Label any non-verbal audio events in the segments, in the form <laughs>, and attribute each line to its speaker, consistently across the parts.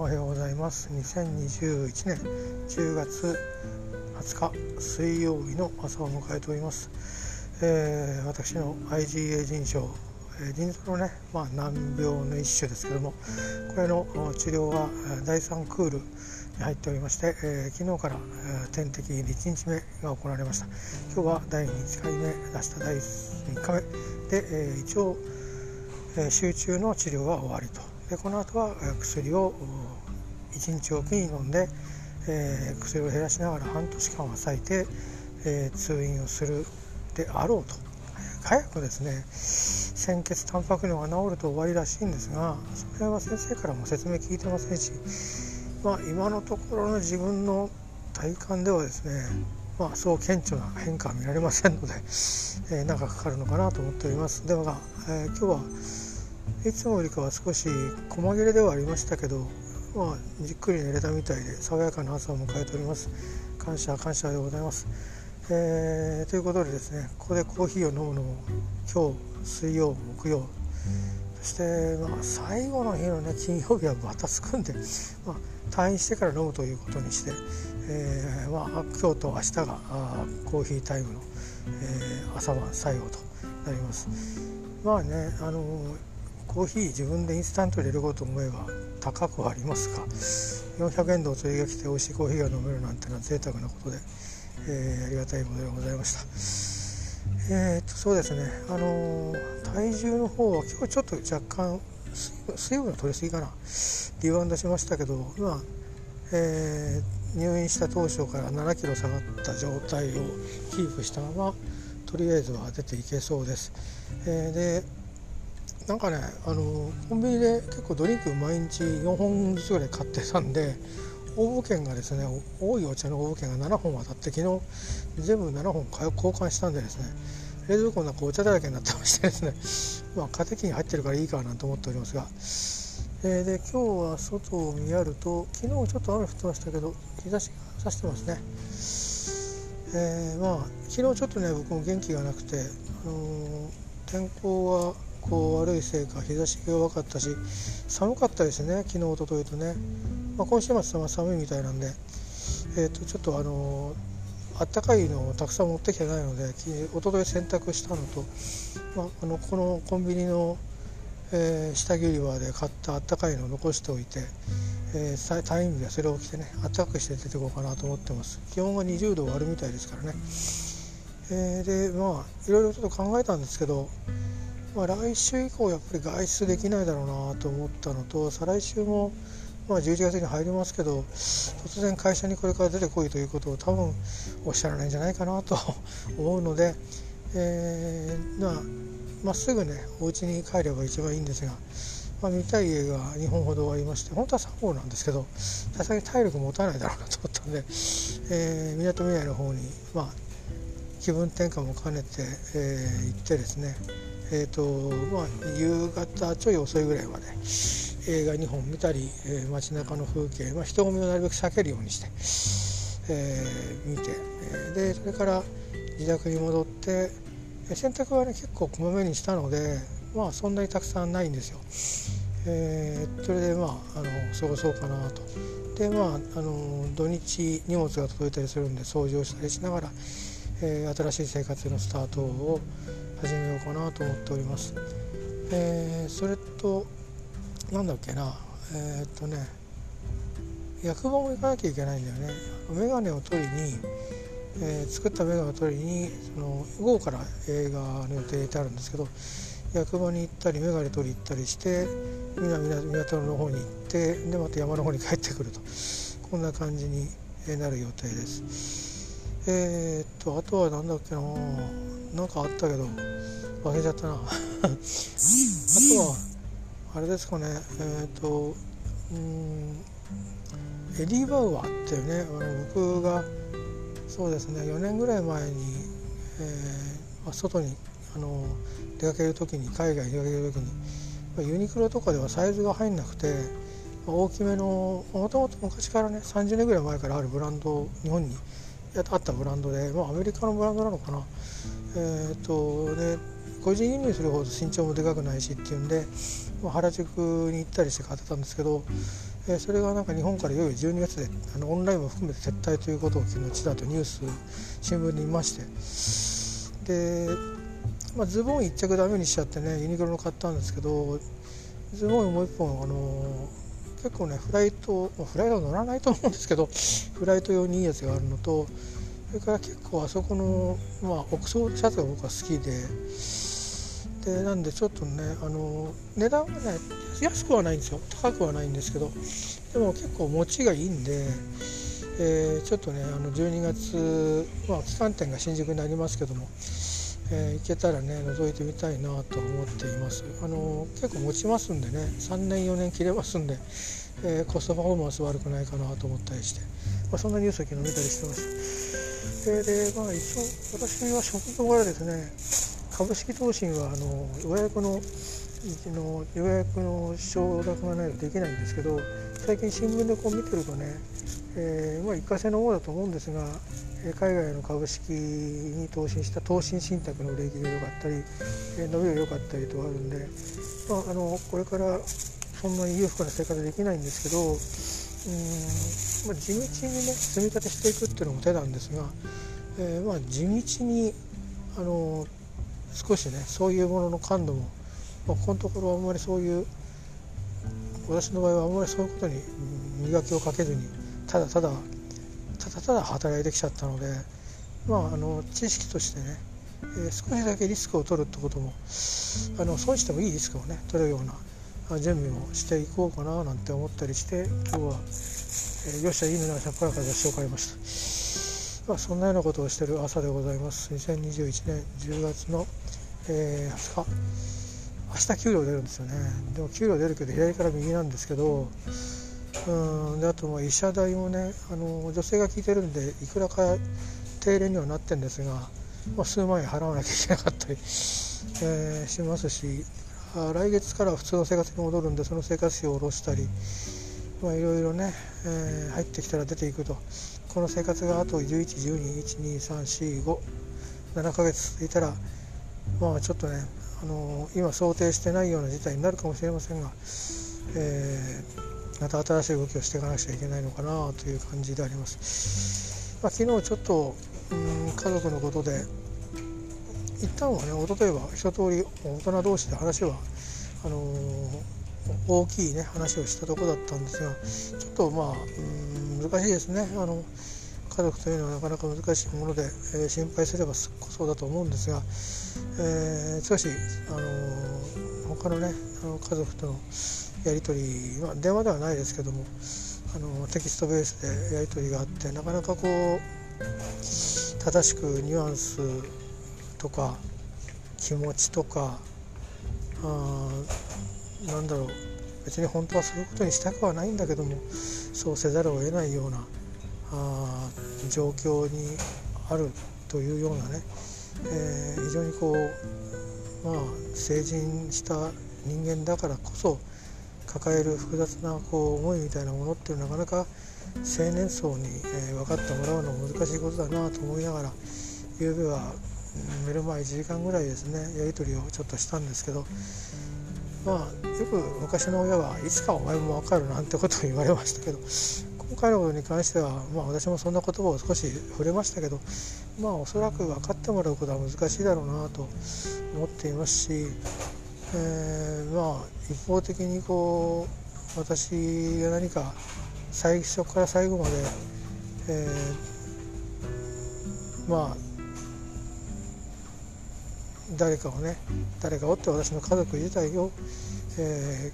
Speaker 1: おはようございます。2021年10月20日水曜日の朝を迎えております、えー、私の IgA 腎症、えー、腎臓のね、まあ、難病の一種ですけどもこれの治療は第3クールに入っておりまして、えー、昨日から、えー、点滴1日目が行われました。今日は第2回目出した第3日目で、えー、一応、えー、集中の治療は終わりと。でこの後は薬を1日おきに飲んで、えー、薬を減らしながら半年間は最低、えー、通院をするであろうと早くですね鮮血タンパク尿が治ると終わりらしいんですがその辺は先生からも説明聞いてませんし、まあ、今のところの自分の体感ではですねまあ、そう顕著な変化は見られませんので、えー、長くかかるのかなと思っております。では、えー、今日はいつもよりかは少し細切れではありましたけど、まあ、じっくり寝れたみたいで爽やかな朝を迎えております。感謝感謝でございます、えー、ということでですねここでコーヒーを飲むのも今日水曜木曜。そして、まあ、最後の日のね金曜日はまたつくんで、まあ、退院してから飲むということにして、えーまあ、今日と明日があコーヒータイムの、えー、朝晩最後となります。まあねあのコーヒー自分でインスタント入れること思えば高くはありますが400円でお釣りが来て美味しいコーヒーが飲めるなんてのは贅沢なことで、えー、ありがたいことでございました。えー、っとそうですね。あのー、体重の方は今日ちょっと若干水分の取りすぎかな。リバウンドしましたけど今、えー、入院した当初から7キロ下がった状態をキープしたままとりあえずは出ていけそうです、えー、でなんかねあのコンビニで結構ドリンク毎日4本ずつぐらい買ってたんで応募券がですね多いお茶の応募券が7本当たって昨日全部7本交換したんでですね冷蔵庫の中お茶だらけになってましてですね <laughs> まあ家庭に入ってるからいいかなと思っておりますが、えー、で今日は外を見やると昨日ちょっと雨降ってましたけど日差しが差してますね。えー、まあ昨日ちょっとね僕も元気がなくて、あのー、天候はこう悪いせいか日差しが弱かったし寒かったですね昨日おとといとね、まあ、今週末は寒いみたいなんで、えー、とちょっとあのあったかいのをたくさん持ってきてないのでおととい洗濯したのと、まあ、あのこのコンビニの、えー、下着売り場で買ったあったかいのを残しておいて、えー、タイムでそれを着てねあったかくして出てこうかなと思ってます。気温が20度割るみたいですからね、えー、でまあいろいろちょっと考えたんですけどまあ、来週以降やっぱり外出できないだろうなと思ったのと再来週もまあ11月に入りますけど突然会社にこれから出てこいということを多分おっしゃらないんじゃないかなと <laughs> 思うので、えー、まあまっすぐねお家に帰れば一番いいんですが、まあ、見たい映画2本ほどありまして本当は3本なんですけどさすがに体力持たないだろうなと思ったんでみなとみらいの方にまあ気分転換も兼ねて、えー、行ってですねえーとまあ、夕方ちょい遅いぐらいまで映画2本見たり、えー、街中の風景、まあ、人混みをなるべく避けるようにして、えー、見て、でそれから自宅に戻って洗濯はね結構こまめにしたのでまあそんなにたくさんないんですよ。えー、それでまああの過ごそうかなと。でまああの土日荷物が届いたりするんで掃除をしたりしながら、えー、新しい生活のスタートを始めようかなと思っております。えー、それとなんだっけなえー、っとね役場も行かなきゃいけないんだよね。眼鏡を取りに、えー、作った眼鏡を取りにその午後から映画の予定入れてあるんですけど役場に行ったり眼鏡取り行ったりして港の方に行ってでまた山の方に帰ってくるとこんな感じになる予定です。えー、っとあとは何だっけな。なんかあったけど忘れちゃったな。<laughs> あとはあれですかね。えー、っとうんエディ・バウアーっていうねあの僕がそうですね4年ぐらい前に、えー、外にあの出かける時に海外に出かける時にまあユニクロとかではサイズが入んなくて大きめのもともと昔からね30年ぐらい前からあるブランド日本にあったブランドで、まあ、アメリカのブランドなのかな、えーとね、個人輸入するほど身長もでかくないしっていうんで、まあ、原宿に行ったりして買ってたんですけど、えー、それがなんか日本からいよいよ12月であのオンラインも含めて撤退ということを昨日ちらとニュース新聞に見まして。で、まあ、ズボン1着ダメにしちゃってねユニクロの買ったんですけどズボンもう1本あのー、結構ねフライトフライト乗らないと思うんですけど <laughs> フライト用にいいやつがあるのとそれから結構あそこの、まあ、奥層シャツが僕は好きででなんでちょっとねあの値段はね安くはないんですよ。高くはないんですけどでも結構持ちがいいんで、えー、ちょっとねあの12月、まあ、期間店が新宿になりますけども、えー、行けたらね覗いてみたいなと思っています。あの結構持ちますんでね3年4年切れますんで、えー、コストパフォーマンス悪くないかなと思ったりして、まあ、そんなニュースを昨日見たりしてます。でまあ一応私は職業柄ですね株式投資はあの予約のの予約の承諾がないとできないんですけど最近新聞でこう見てるとね、えー、まあ、一過性の方だと思うんですが海外の株式に投資した投資信託の利益が良かったり伸びが良かったりとあるんで、まあ、あのこれからそんなに裕福な生活できないんですけどうん、まあ、地道にね積み立てしていくっていうのも手なんですが、えー、まあ、地道にあの少しねそういうものの感度も、まあ、このところあんまりそういう私の場合はあんまりそういうことに磨きをかけずにただただただただ働いてきちゃったのでまああの知識としてね、えー、少しだけリスクを取るってこともあの損してもいいリスクをね取るような準備をしていこうかななんて思ったりして今日は、えー、よっしゃいいねなさっぱらから雑誌を買いました。まあ、そんなようなことをしている朝でございます。2021年10月のえー、20日明日給料出るんですよねでも給料出るけど左から右なんですけどうんであとまあ医者代もねあの女性が聞いてるんでいくらか定例にはなってるんですが、まあ、数万円払わなきゃいけなかったり、えー、しますし来月から普通の生活に戻るんでその生活費を下ろしたりまあいろいろね、えー、入ってきたら出ていくと。この生活があと1112123457ヶ月続いたらまあちょっとねあの今想定してないような事態になるかもしれませんが、えー、また新しい動きをしていかなくちゃいけないのかなという感じであります。まあ、昨日ちょっとうん家族のことで一旦はね一昨日は一通り大人同士で話はあのー、大きいね話をしたとこだったんですがちょっとまあうん難しいですねあの家族というのはなかなか難しいもので、えー、心配すればそうだと思うんですが、えー、少し、あのー、他のねあの家族とのやり取り、まあ、電話ではないですけども、あのテキストベースでやり取りがあってなかなかこう正しくニュアンスとか気持ちとかあなんだろう別に本当はそういうことにしたくはないんだけどもそうせざるを得ないようなあ状況にあるというようなね、えー、非常にこうまあ成人した人間だからこそ抱える複雑なこう思いみたいなものっていうのはなかなか青年層に、えー、分かってもらうのは難しいことだなと思いながら昨べは寝る前1時間ぐらいですねやり取りをちょっとしたんですけどまあよく昔の親はいつかお前も分かるなんてことを言われましたけど今回のことに関しては、まあ、私もそんな言葉を少し触れましたけど、まあ、おそらく分かってもらうことは難しいだろうなと思っていますし、えー、まあ、一方的にこう私が何か最初から最後まで、えー、まあ誰かをね誰かをって私の家族自体を、え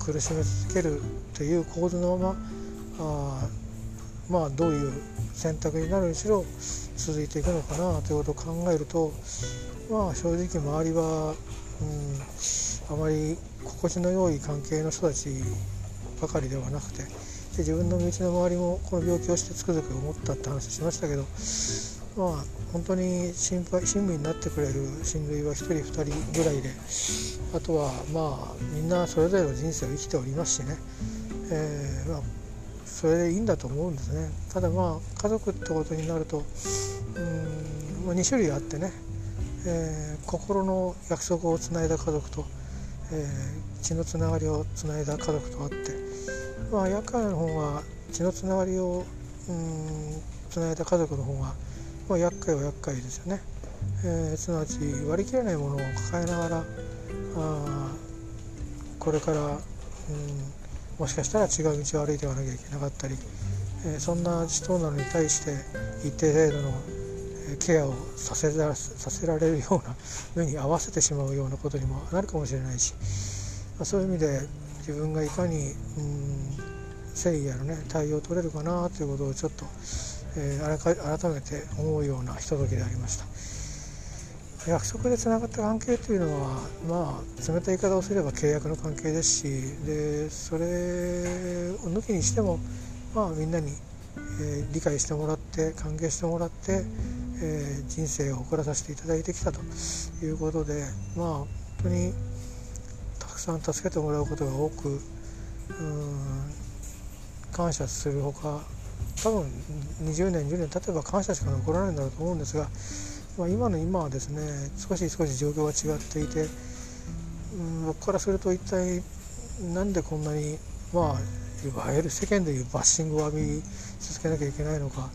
Speaker 1: ー、苦しめ続けるという構図のままあまあどういう選択になるにしろ続いていくのかなということを考えるとまあ正直周りは、うん、あまり心地の良い関係の人たちばかりではなくてで自分の身内の周りもこの病気をしてつくづく思ったって話しましたけどまあ本当に心配親身になってくれる親類は1人2人ぐらいであとはまあみんなそれぞれの人生を生きておりますしね、えーまあそれでいいんだと思うんですね。ただまあ家族ってことになるとうん、まあ、2種類あってね、えー、心の約束をつないだ家族と、えー、血のつながりをつないだ家族とあって、まあ厄介な方が血のつながりをうんつないだ家族の方が、まあ、厄介は厄介ですよね、えー、すなわち割り切れないものを抱えながらあこれから、うん、もしかしたら違う道を歩いていかなきゃいけなかったり、えー、そんな人なのに対して一定程度のケアをさせらさせられるような目に合わせてしまうようなことにもなるかもしれないし、まあ、そういう意味で自分がいかに、うん、誠意やるね対応を取れるかなということをちょっと、えー、改めて思うようなひとときでありました。約束でつながった関係というのはまあ冷たい言い方をすれば契約の関係ですしでそれを抜きにしてもまあみんなに、えー、理解してもらって歓迎してもらって、えー、人生を送らさせていただいてきたということでまあ本当にたくさん助けてもらうことが多く感謝するほか多分20年10年経てば感謝しか残らないんだろうと思うんですが、まあ、今の今はですね少し少し状況が違っていて、うん、僕からすると一体なんでこんなにまあいわゆる世間でいうバッシングを浴び続けなきゃいけないのか、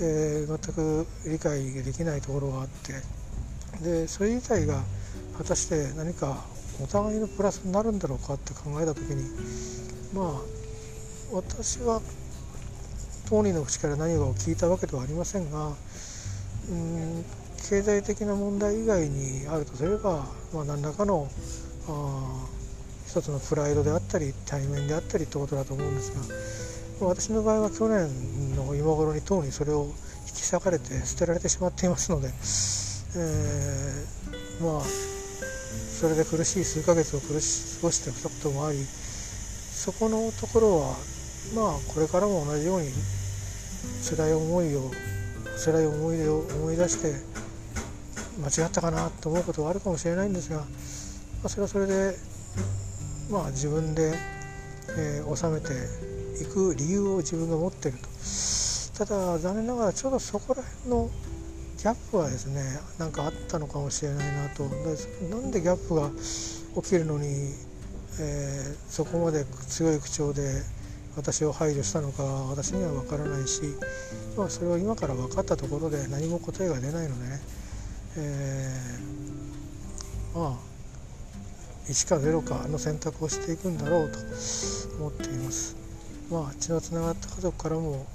Speaker 1: えー、全く理解できないところがあって。でそれ自体が果たして何かお互いのプラスになるんだろうかって考えた時にまあ私は当人の口から何かを聞いたわけではありませんがうん経済的な問題以外にあるとすれば、まあ、何らかのあ一つのプライドであったり対面であったりってことだと思うんですが私の場合は去年の今頃にとうにそれを引き裂かれて捨てられてしまっていますので、えー、まあそれで苦しい数ヶ月を苦し過ごしてきたこともありそこのところはまあこれからも同じように辛い思いを辛い思い出を思い出して間違ったかなと思うことはあるかもしれないんですが、まあ、それはそれでまあ自分で、えー、収めていく理由を自分が持ってるとただ残念ながらちょうどそこら辺のギャップはですね何かあったのかもしれないなとなんでギャップが起きるのに、えー、そこまで強い口調で私を排除したのか私には分からないし、まあ、それを今から分かったところで何も答えが出ないのでね、えー、まあ1か0かの選択をしていくんだろうと思っています。まあ、血のつながった家族からも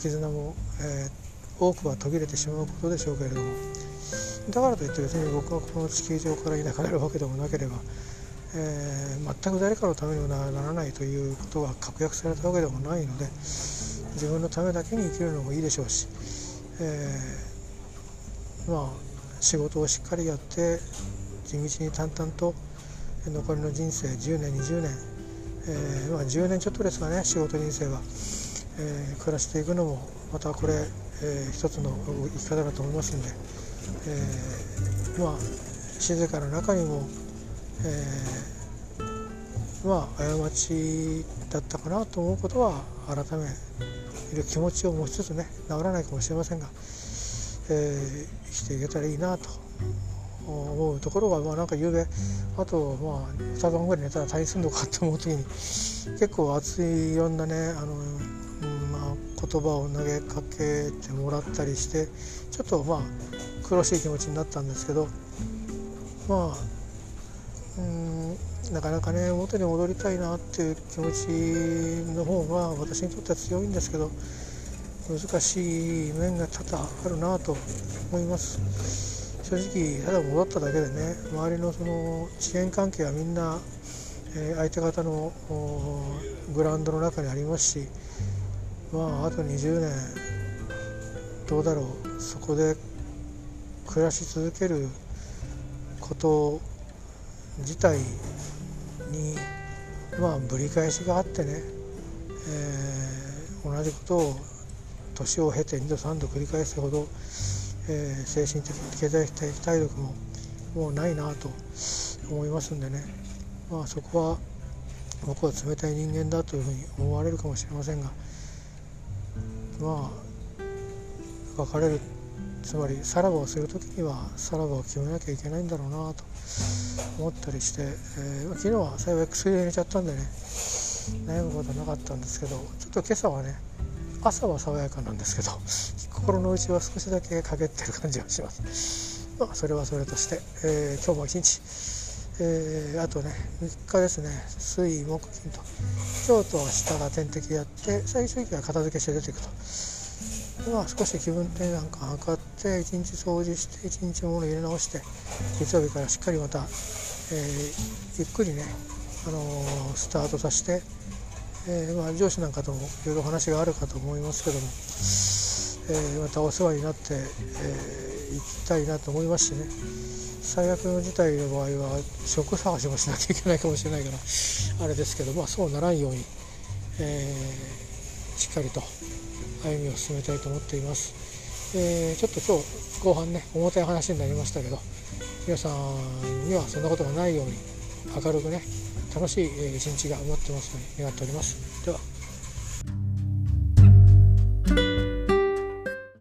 Speaker 1: 絆も、えー、多くは途切れてしまうことでしょうけれども。だからといって別に僕はこの地球上からいなくなるわけでもなければえー、全く誰かのためにはならないということが確約されたわけでもないので自分のためだけに生きるのもいいでしょうし、えー、まあ仕事をしっかりやって地道に淡々と残りの人生10年20年、えー、まあ、10年ちょっとですかね仕事人生は、え暮らしていくのもまたこれ、え一つの生き方だと思いますんで、えまあ静かな中にもえー、まあ過ちだったかなと思うことは改める気持ちを持ちつつね治らないかもしれませんが、えー、生きていけたらいいなと思うところが、まあ、なんか夕べあとまあ2晩ぐらい寝たら退院するのかと思う時に結構熱いいろんなねあの、うんまあ、言葉を投げかけてもらったりしてちょっとまあ苦しい気持ちになったんですけどまあうんなかなかね元に戻りたいなっていう気持ちの方が私にとっては強いんですけど難しい面が多々あるなと思います正直ただ戻っただけでね周りのその遅延関係はみんな、えー、相手方のグラウンドの中にありますしまああと20年どうだろうそこで暮らし続けること自体にまあぶり返しがあってね、えー、同じことを年を経て2度3度繰り返すほど、えー、精神的経済的体力ももうないなと思いますんでね。まあそこは僕は冷たい人間だというふうに思われるかもしれませんがまあ別れるつまりさらばをする時にはさらばを決めなきゃいけないんだろうなと思ったりして、えー、昨日は幸い薬入れちゃったんでね、悩むことはなかったんですけどちょっと今朝はね朝は爽やかなんですけど心の内は少しだけ陰ってる感じがします。まあそれはそれとして、えー、今日も一日、えー、あとね3日ですね。水木金と。今日と明日が点滴やって最終日は片付けして出ていくと。まあ少し気分転換感測って一日掃除して一日物入れ直して月曜日からしっかりまた、えー、ゆっくりね、あの、スタートさせて、えー、まあ、上司なんかともいろいろ話があるかと思いますけども、えまたお世話になって、え行きたいなと思いますしね。最悪の事態の場合は職探しもしなきゃいけないかもしれないからあれですけど、まあ、そうならんように、えしっかりと歩みを進めたいと思っています、えー、ちょっと今日後半ね重たい話になりましたけど皆さんにはそんなことがないように明るくね楽しい一日が待ってますので願っております。では。